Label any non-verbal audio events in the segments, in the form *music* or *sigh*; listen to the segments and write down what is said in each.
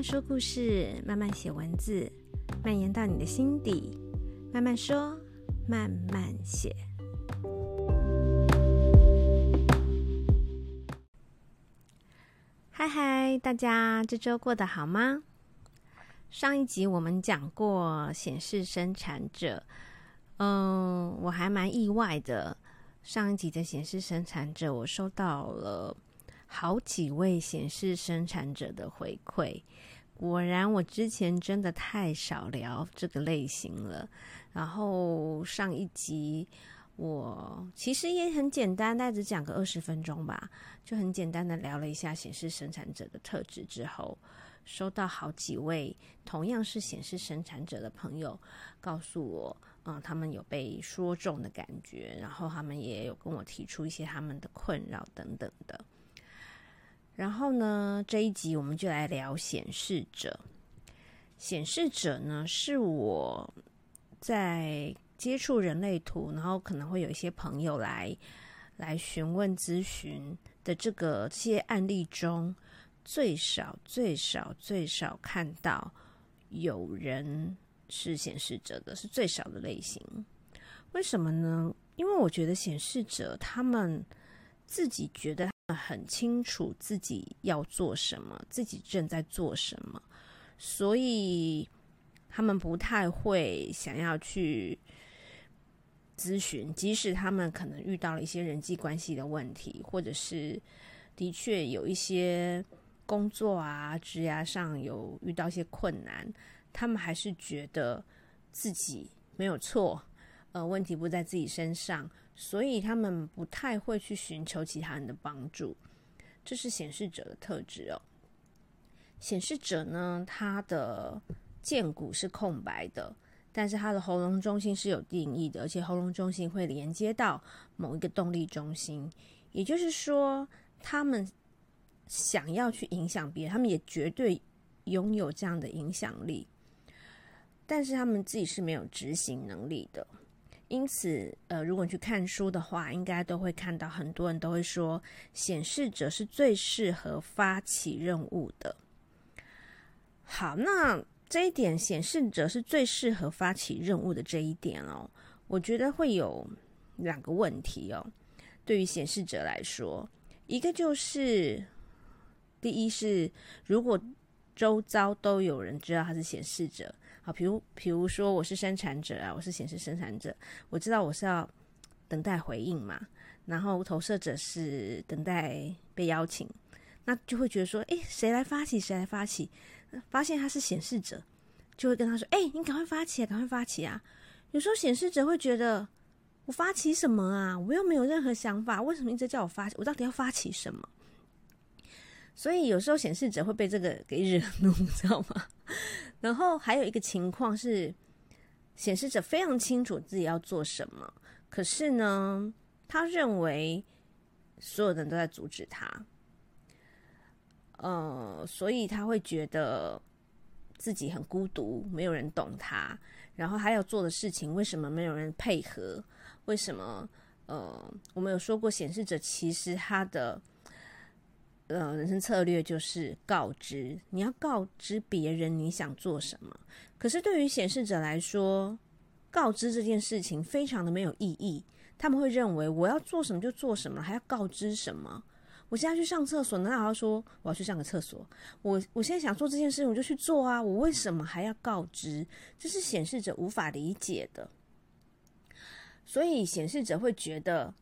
慢说故事，慢慢写文字，蔓延到你的心底。慢慢说，慢慢写。嗨嗨，大家这周过得好吗？上一集我们讲过显示生产者，嗯，我还蛮意外的。上一集的显示生产者，我收到了好几位显示生产者的回馈。果然，我之前真的太少聊这个类型了。然后上一集我其实也很简单，大概只讲个二十分钟吧，就很简单的聊了一下显示生产者的特质之后，收到好几位同样是显示生产者的朋友告诉我。嗯，他们有被说中的感觉，然后他们也有跟我提出一些他们的困扰等等的。然后呢，这一集我们就来聊显示者。显示者呢，是我在接触人类图，然后可能会有一些朋友来来询问咨询的这个这些案例中，最少最少最少看到有人。是显示者的是最少的类型，为什么呢？因为我觉得显示者他们自己觉得很清楚自己要做什么，自己正在做什么，所以他们不太会想要去咨询，即使他们可能遇到了一些人际关系的问题，或者是的确有一些工作啊、职涯上有遇到一些困难。他们还是觉得自己没有错，呃，问题不在自己身上，所以他们不太会去寻求其他人的帮助。这是显示者的特质哦。显示者呢，他的剑骨是空白的，但是他的喉咙中心是有定义的，而且喉咙中心会连接到某一个动力中心，也就是说，他们想要去影响别人，他们也绝对拥有这样的影响力。但是他们自己是没有执行能力的，因此，呃，如果你去看书的话，应该都会看到很多人都会说，显示者是最适合发起任务的。好，那这一点，显示者是最适合发起任务的这一点哦，我觉得会有两个问题哦。对于显示者来说，一个就是，第一是如果周遭都有人知道他是显示者。比如，比如说我是生产者啊，我是显示生产者，我知道我是要等待回应嘛，然后投射者是等待被邀请，那就会觉得说，诶，谁来发起？谁来发起？发现他是显示者，就会跟他说，诶，你赶快发起啊，赶快发起啊！有时候显示者会觉得，我发起什么啊？我又没有任何想法，为什么一直叫我发？我到底要发起什么？所以有时候显示者会被这个给惹怒，你 *laughs* 知道吗？然后还有一个情况是，显示者非常清楚自己要做什么，可是呢，他认为所有人都在阻止他，呃，所以他会觉得自己很孤独，没有人懂他。然后他要做的事情，为什么没有人配合？为什么？呃，我们有说过，显示者其实他的。呃，人生策略就是告知，你要告知别人你想做什么。可是对于显示者来说，告知这件事情非常的没有意义。他们会认为我要做什么就做什么，还要告知什么？我现在去上厕所，难道还要说我要去上个厕所？我我现在想做这件事，我就去做啊！我为什么还要告知？这是显示者无法理解的。所以显示者会觉得，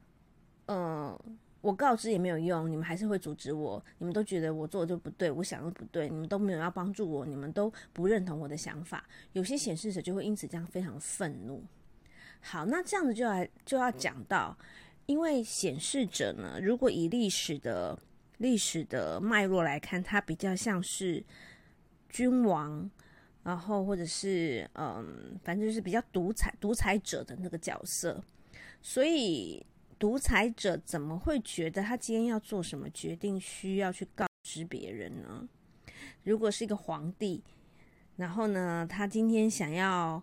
嗯、我告知也没有用，你们还是会阻止我。你们都觉得我做的就不对，我想的不对，你们都没有要帮助我，你们都不认同我的想法。有些显示者就会因此这样非常愤怒。好，那这样子就来就要讲到，因为显示者呢，如果以历史的历史的脉络来看，它比较像是君王，然后或者是嗯，反正就是比较独裁独裁者的那个角色，所以。独裁者怎么会觉得他今天要做什么决定需要去告知别人呢？如果是一个皇帝，然后呢，他今天想要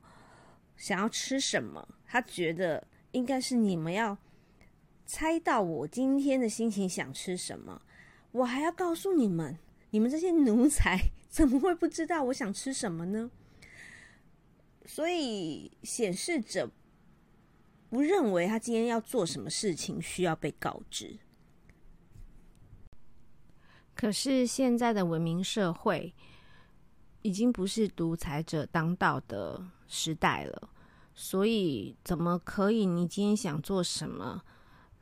想要吃什么，他觉得应该是你们要猜到我今天的心情想吃什么，我还要告诉你们，你们这些奴才 *laughs* 怎么会不知道我想吃什么呢？所以显示者不认为他今天要做什么事情需要被告知。可是现在的文明社会已经不是独裁者当道的时代了，所以怎么可以你今天想做什么，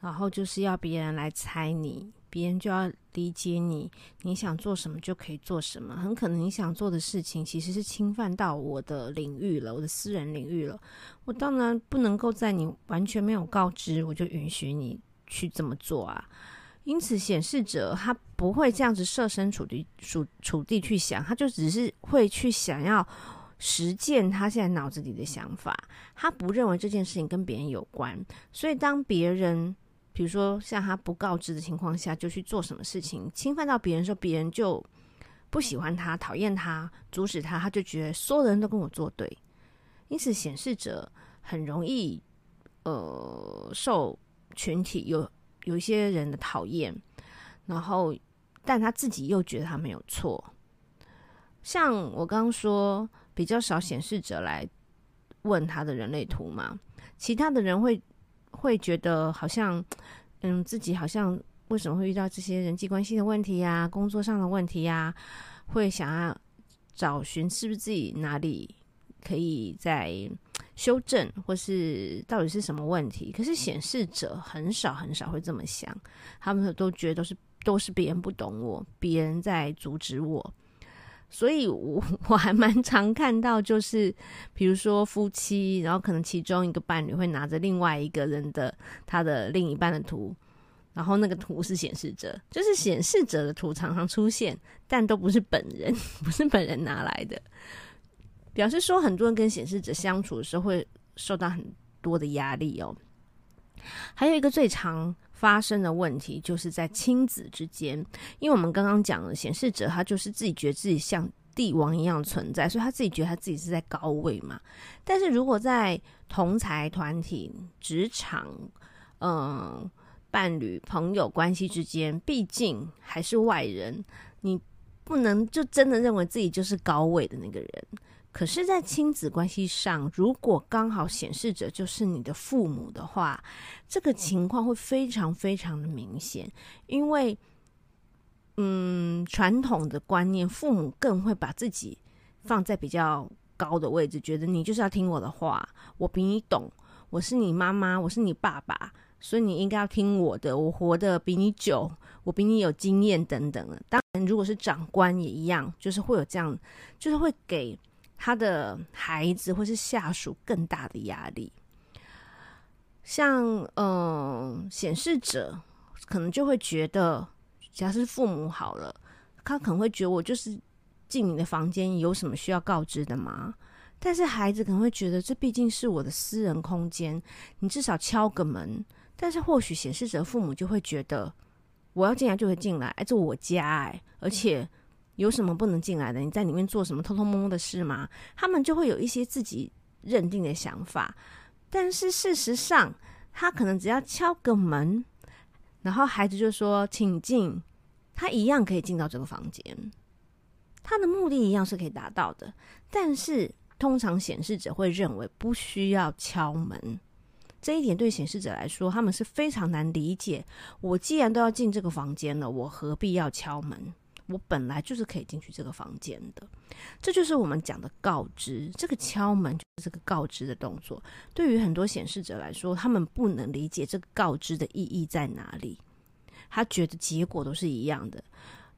然后就是要别人来猜你，别人就要理解你，你想做什么就可以做什么？很可能你想做的事情其实是侵犯到我的领域了，我的私人领域了。我当然不能够在你完全没有告知，我就允许你去这么做啊。因此，显示者他不会这样子设身处地、处处地去想，他就只是会去想要实践他现在脑子里的想法。他不认为这件事情跟别人有关，所以当别人，比如说像他不告知的情况下就去做什么事情，侵犯到别人的时候，别人就不喜欢他、讨厌他、阻止他，他就觉得所有的人都跟我作对。因此，显示者很容易呃受群体有。有一些人的讨厌，然后，但他自己又觉得他没有错。像我刚刚说，比较少显示者来问他的人类图嘛，其他的人会会觉得好像，嗯，自己好像为什么会遇到这些人际关系的问题呀、工作上的问题呀，会想要找寻是不是自己哪里可以在。修正或是到底是什么问题？可是显示者很少很少会这么想，他们都觉得都是都是别人不懂我，别人在阻止我。所以我 *laughs* 我还蛮常看到，就是比如说夫妻，然后可能其中一个伴侣会拿着另外一个人的他的另一半的图，然后那个图是显示者，就是显示者的图常常出现，但都不是本人，*laughs* 不是本人拿来的。表示说，很多人跟显示者相处的时候会受到很多的压力哦。还有一个最常发生的问题，就是在亲子之间，因为我们刚刚讲了，显示者他就是自己觉得自己像帝王一样存在，所以他自己觉得他自己是在高位嘛。但是如果在同才团体、职场、嗯，伴侣、朋友关系之间，毕竟还是外人，你不能就真的认为自己就是高位的那个人。可是，在亲子关系上，如果刚好显示者就是你的父母的话，这个情况会非常非常的明显。因为，嗯，传统的观念，父母更会把自己放在比较高的位置，觉得你就是要听我的话，我比你懂，我是你妈妈，我是你爸爸，所以你应该要听我的。我活得比你久，我比你有经验等等的。当然，如果是长官也一样，就是会有这样，就是会给。他的孩子或是下属更大的压力，像嗯，显示者可能就会觉得，假设是父母好了，他可能会觉得我就是进你的房间，有什么需要告知的吗？但是孩子可能会觉得，这毕竟是我的私人空间，你至少敲个门。但是或许显示者父母就会觉得，我要进来就会进来，哎，这我家哎，而且。有什么不能进来的？你在里面做什么偷偷摸摸的事吗？他们就会有一些自己认定的想法，但是事实上，他可能只要敲个门，然后孩子就说“请进”，他一样可以进到这个房间，他的目的一样是可以达到的。但是通常显示者会认为不需要敲门，这一点对显示者来说，他们是非常难理解。我既然都要进这个房间了，我何必要敲门？我本来就是可以进去这个房间的，这就是我们讲的告知。这个敲门就是这个告知的动作。对于很多显示者来说，他们不能理解这个告知的意义在哪里。他觉得结果都是一样的，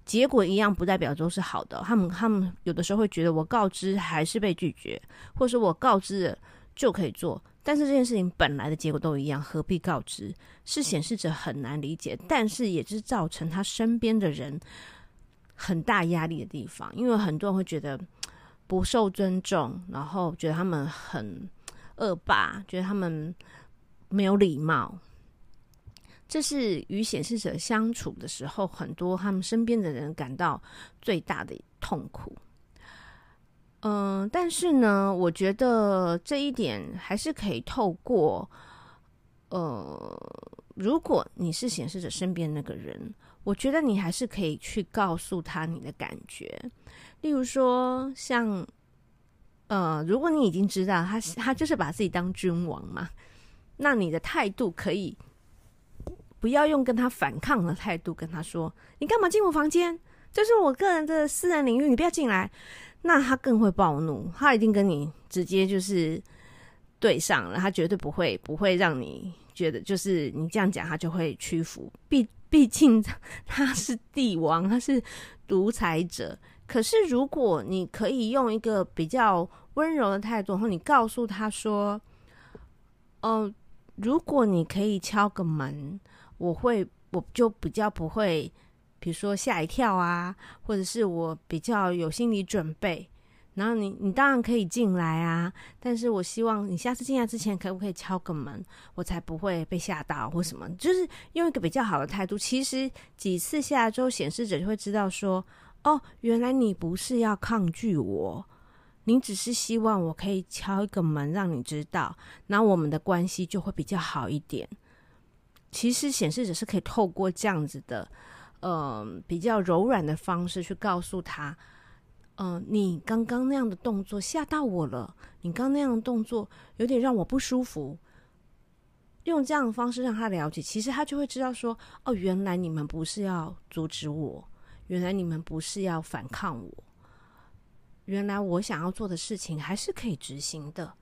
结果一样不代表都是好的。他们他们有的时候会觉得，我告知还是被拒绝，或者说我告知了就可以做，但是这件事情本来的结果都一样，何必告知？是显示者很难理解，但是也是造成他身边的人。很大压力的地方，因为很多人会觉得不受尊重，然后觉得他们很恶霸，觉得他们没有礼貌。这是与显示者相处的时候，很多他们身边的人感到最大的痛苦。嗯、但是呢，我觉得这一点还是可以透过呃如果你是显示者身边那个人，我觉得你还是可以去告诉他你的感觉。例如说，像呃，如果你已经知道他他就是把自己当君王嘛，那你的态度可以不要用跟他反抗的态度跟他说：“你干嘛进我房间？这是我个人的私人领域，你不要进来。”那他更会暴怒，他一定跟你直接就是对上了，他绝对不会不会让你觉得就是你这样讲他就会屈服。毕毕竟他是帝王，他是独裁者。可是如果你可以用一个比较温柔的态度，然后你告诉他说：“哦、呃，如果你可以敲个门，我会我就比较不会。”比如说吓一跳啊，或者是我比较有心理准备，然后你你当然可以进来啊，但是我希望你下次进来之前可不可以敲个门，我才不会被吓到或什么，就是用一个比较好的态度。其实几次下来之后，显示者就会知道说，哦，原来你不是要抗拒我，你只是希望我可以敲一个门让你知道，那我们的关系就会比较好一点。其实显示者是可以透过这样子的。嗯、比较柔软的方式去告诉他，嗯、呃，你刚刚那样的动作吓到我了，你刚那样的动作有点让我不舒服。用这样的方式让他了解，其实他就会知道说，哦，原来你们不是要阻止我，原来你们不是要反抗我，原来我想要做的事情还是可以执行的，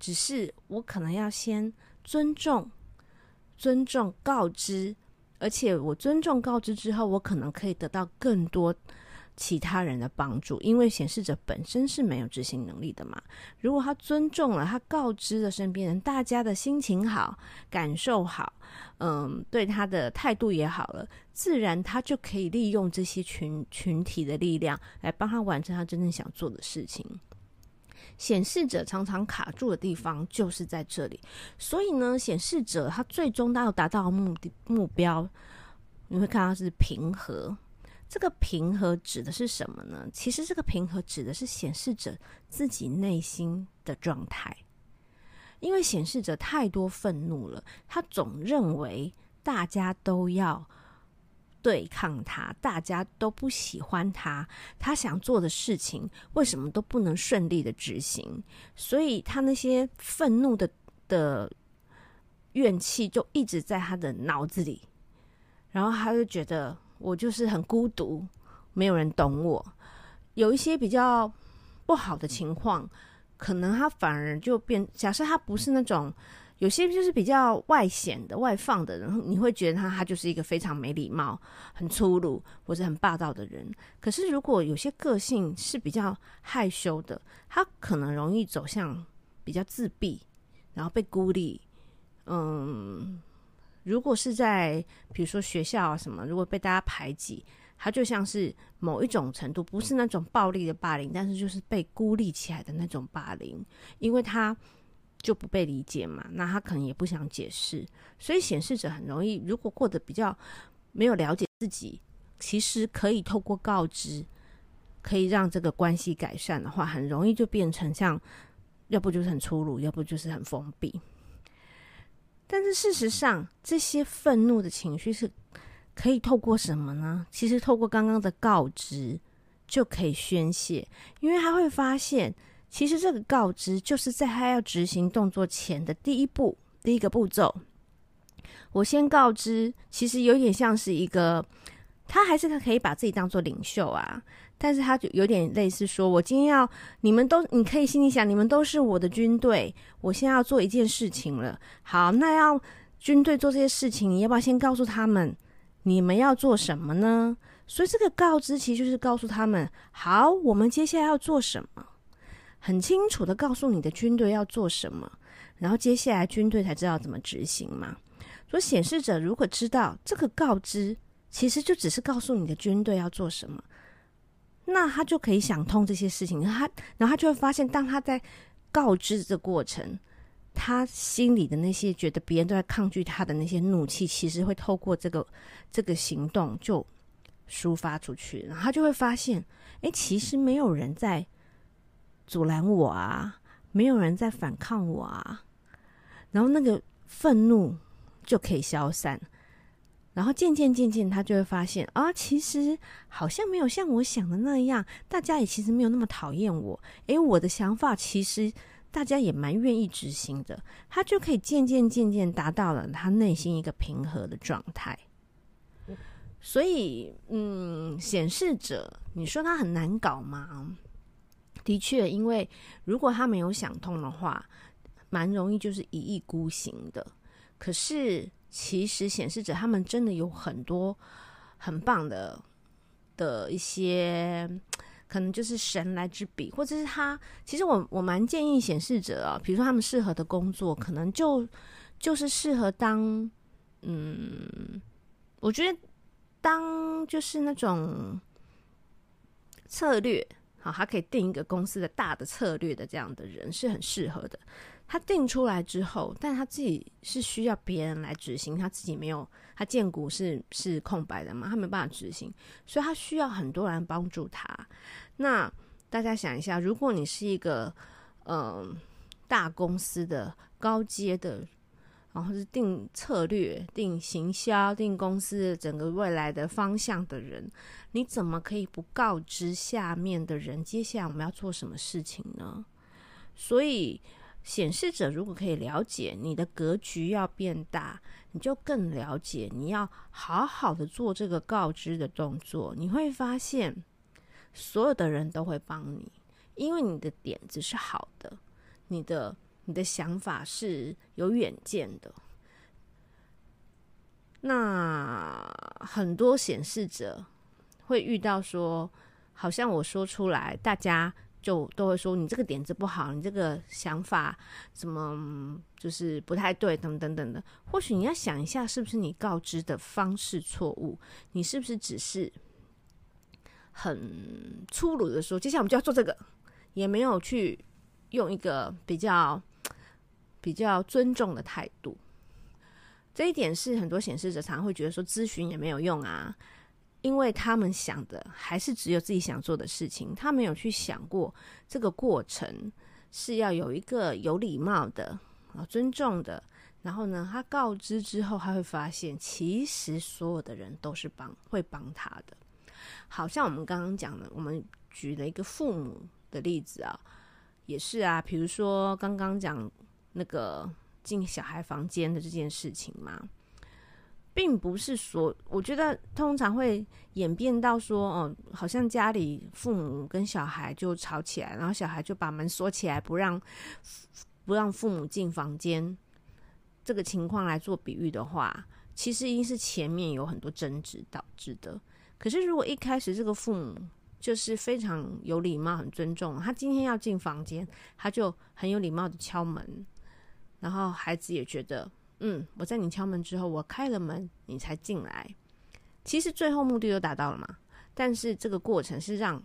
只是我可能要先尊重、尊重、告知。而且我尊重告知之后，我可能可以得到更多其他人的帮助，因为显示者本身是没有执行能力的嘛。如果他尊重了，他告知了身边人，大家的心情好，感受好，嗯，对他的态度也好了，自然他就可以利用这些群群体的力量来帮他完成他真正想做的事情。显示者常常卡住的地方就是在这里，所以呢，显示者他最终他要达到目的目标，你会看到是平和。这个平和指的是什么呢？其实这个平和指的是显示者自己内心的状态，因为显示者太多愤怒了，他总认为大家都要。对抗他，大家都不喜欢他，他想做的事情为什么都不能顺利的执行？所以他那些愤怒的的怨气就一直在他的脑子里，然后他就觉得我就是很孤独，没有人懂我。有一些比较不好的情况，可能他反而就变。假设他不是那种。有些就是比较外显的、外放的人，你会觉得他他就是一个非常没礼貌、很粗鲁或者很霸道的人。可是如果有些个性是比较害羞的，他可能容易走向比较自闭，然后被孤立。嗯，如果是在比如说学校啊什么，如果被大家排挤，他就像是某一种程度，不是那种暴力的霸凌，但是就是被孤立起来的那种霸凌，因为他。就不被理解嘛，那他可能也不想解释，所以显示者很容易，如果过得比较没有了解自己，其实可以透过告知，可以让这个关系改善的话，很容易就变成像，要不就是很粗鲁，要不就是很封闭。但是事实上，这些愤怒的情绪是可以透过什么呢？其实透过刚刚的告知就可以宣泄，因为他会发现。其实这个告知就是在他要执行动作前的第一步，第一个步骤。我先告知，其实有点像是一个，他还是可以把自己当做领袖啊，但是他就有点类似说，我今天要你们都，你可以心里想，你们都是我的军队，我现在要做一件事情了。好，那要军队做这些事情，你要不要先告诉他们你们要做什么呢？所以这个告知其实就是告诉他们，好，我们接下来要做什么。很清楚的告诉你的军队要做什么，然后接下来军队才知道怎么执行嘛。所以显示者如果知道这个告知其实就只是告诉你的军队要做什么，那他就可以想通这些事情。他然后他就会发现，当他在告知的过程，他心里的那些觉得别人都在抗拒他的那些怒气，其实会透过这个这个行动就抒发出去。然后他就会发现，哎，其实没有人在。阻拦我啊！没有人在反抗我啊！然后那个愤怒就可以消散。然后渐渐渐渐，他就会发现啊，其实好像没有像我想的那样，大家也其实没有那么讨厌我。诶，我的想法其实大家也蛮愿意执行的。他就可以渐渐渐渐达到了他内心一个平和的状态。所以，嗯，显示者，你说他很难搞吗？的确，因为如果他没有想通的话，蛮容易就是一意孤行的。可是，其实显示者他们真的有很多很棒的的一些，可能就是神来之笔，或者是他。其实我我蛮建议显示者啊，比如说他们适合的工作，可能就就是适合当，嗯，我觉得。当就是那种策略，好，他可以定一个公司的大的策略的这样的人是很适合的。他定出来之后，但他自己是需要别人来执行，他自己没有，他建股是是空白的嘛，他没办法执行，所以他需要很多人帮助他。那大家想一下，如果你是一个嗯、大公司的高阶的。然后是定策略、定行销、定公司整个未来的方向的人，你怎么可以不告知下面的人接下来我们要做什么事情呢？所以显示者如果可以了解你的格局要变大，你就更了解你要好好的做这个告知的动作。你会发现所有的人都会帮你，因为你的点子是好的，你的。你的想法是有远见的，那很多显示者会遇到说，好像我说出来，大家就都会说你这个点子不好，你这个想法怎么就是不太对，等等等等。或许你要想一下，是不是你告知的方式错误？你是不是只是很粗鲁的说，接下来我们就要做这个，也没有去用一个比较。比较尊重的态度，这一点是很多显示者常会觉得说咨询也没有用啊，因为他们想的还是只有自己想做的事情，他没有去想过这个过程是要有一个有礼貌的啊尊重的，然后呢，他告知之后，他会发现其实所有的人都是帮会帮他的，好像我们刚刚讲的，我们举了一个父母的例子啊，也是啊，比如说刚刚讲。那个进小孩房间的这件事情嘛，并不是说，我觉得通常会演变到说，哦，好像家里父母跟小孩就吵起来，然后小孩就把门锁起来，不让不让父母进房间。这个情况来做比喻的话，其实一定是前面有很多争执导致的。可是如果一开始这个父母就是非常有礼貌、很尊重，他今天要进房间，他就很有礼貌的敲门。然后孩子也觉得，嗯，我在你敲门之后，我开了门，你才进来。其实最后目的都达到了嘛。但是这个过程是让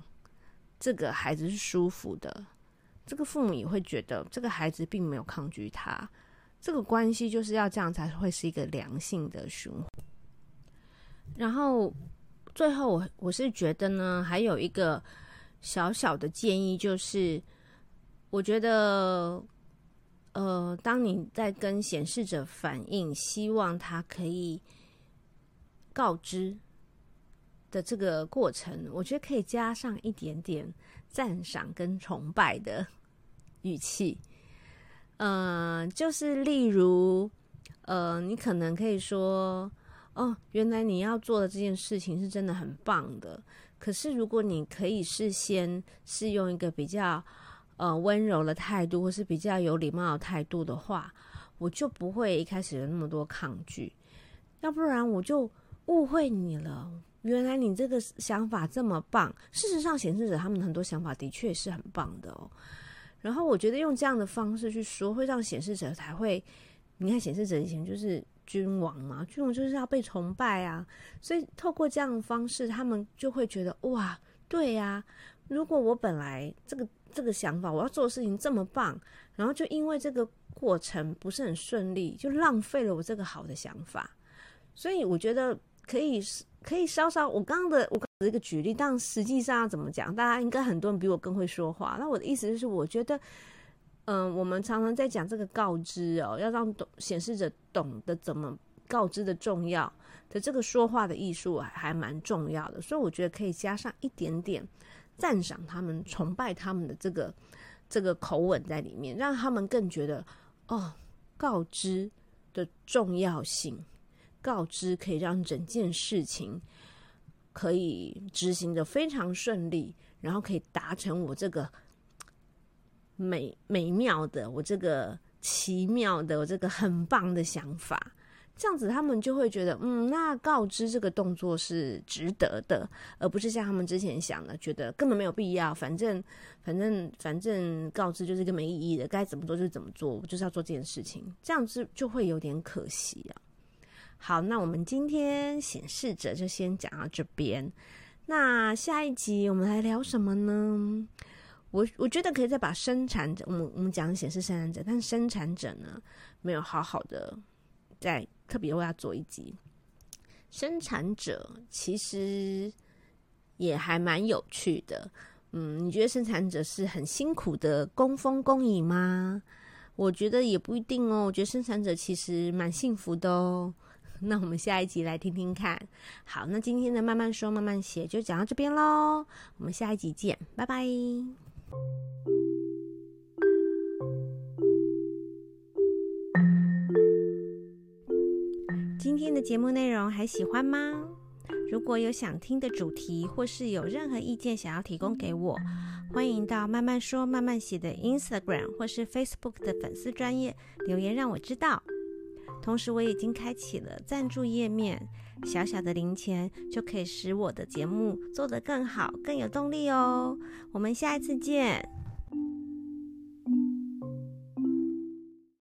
这个孩子是舒服的，这个父母也会觉得这个孩子并没有抗拒他。这个关系就是要这样才会是一个良性的循环。然后最后我我是觉得呢，还有一个小小的建议就是，我觉得。呃，当你在跟显示者反映，希望他可以告知的这个过程，我觉得可以加上一点点赞赏跟崇拜的语气。嗯、呃，就是例如，呃，你可能可以说：“哦，原来你要做的这件事情是真的很棒的。”可是，如果你可以事先是用一个比较。呃，温柔的态度，或是比较有礼貌的态度的话，我就不会一开始有那么多抗拒。要不然我就误会你了。原来你这个想法这么棒。事实上，显示者他们很多想法的确是很棒的哦。然后我觉得用这样的方式去说，会让显示者才会。你看，显示者以前就是君王嘛，君王就是要被崇拜啊。所以透过这样的方式，他们就会觉得哇，对呀。如果我本来这个。这个想法，我要做的事情这么棒，然后就因为这个过程不是很顺利，就浪费了我这个好的想法。所以我觉得可以可以稍稍，我刚刚的我刚刚的一个举例，但实际上要怎么讲，大家应该很多人比我更会说话。那我的意思就是，我觉得，嗯、我们常常在讲这个告知哦，要让懂显示者懂得怎么告知的重要的这个说话的艺术还蛮重要的，所以我觉得可以加上一点点赞赏他们、崇拜他们的这个这个口吻在里面，让他们更觉得哦，告知的重要性，告知可以让整件事情可以执行的非常顺利，然后可以达成我这个美美妙的我这个。奇妙的，我这个很棒的想法，这样子他们就会觉得，嗯，那告知这个动作是值得的，而不是像他们之前想的，觉得根本没有必要，反正，反正，反正告知就是一个没意义的，该怎么做就怎么做，我就是要做这件事情，这样子就会有点可惜啊。好，那我们今天显示者就先讲到这边，那下一集我们来聊什么呢？我我觉得可以再把生产者，我们我们讲显示生产者，但生产者呢，没有好好的再特别为他做一集。生产者其实也还蛮有趣的，嗯，你觉得生产者是很辛苦的供风供影吗？我觉得也不一定哦，我觉得生产者其实蛮幸福的哦。*laughs* 那我们下一集来听听看。好，那今天的慢慢说慢慢写就讲到这边喽，我们下一集见，拜拜。今天的节目内容还喜欢吗？如果有想听的主题，或是有任何意见想要提供给我，欢迎到慢慢说慢慢写的 Instagram 或是 Facebook 的粉丝专页留言让我知道。同时，我已经开启了赞助页面，小小的零钱就可以使我的节目做得更好、更有动力哦。我们下一次见。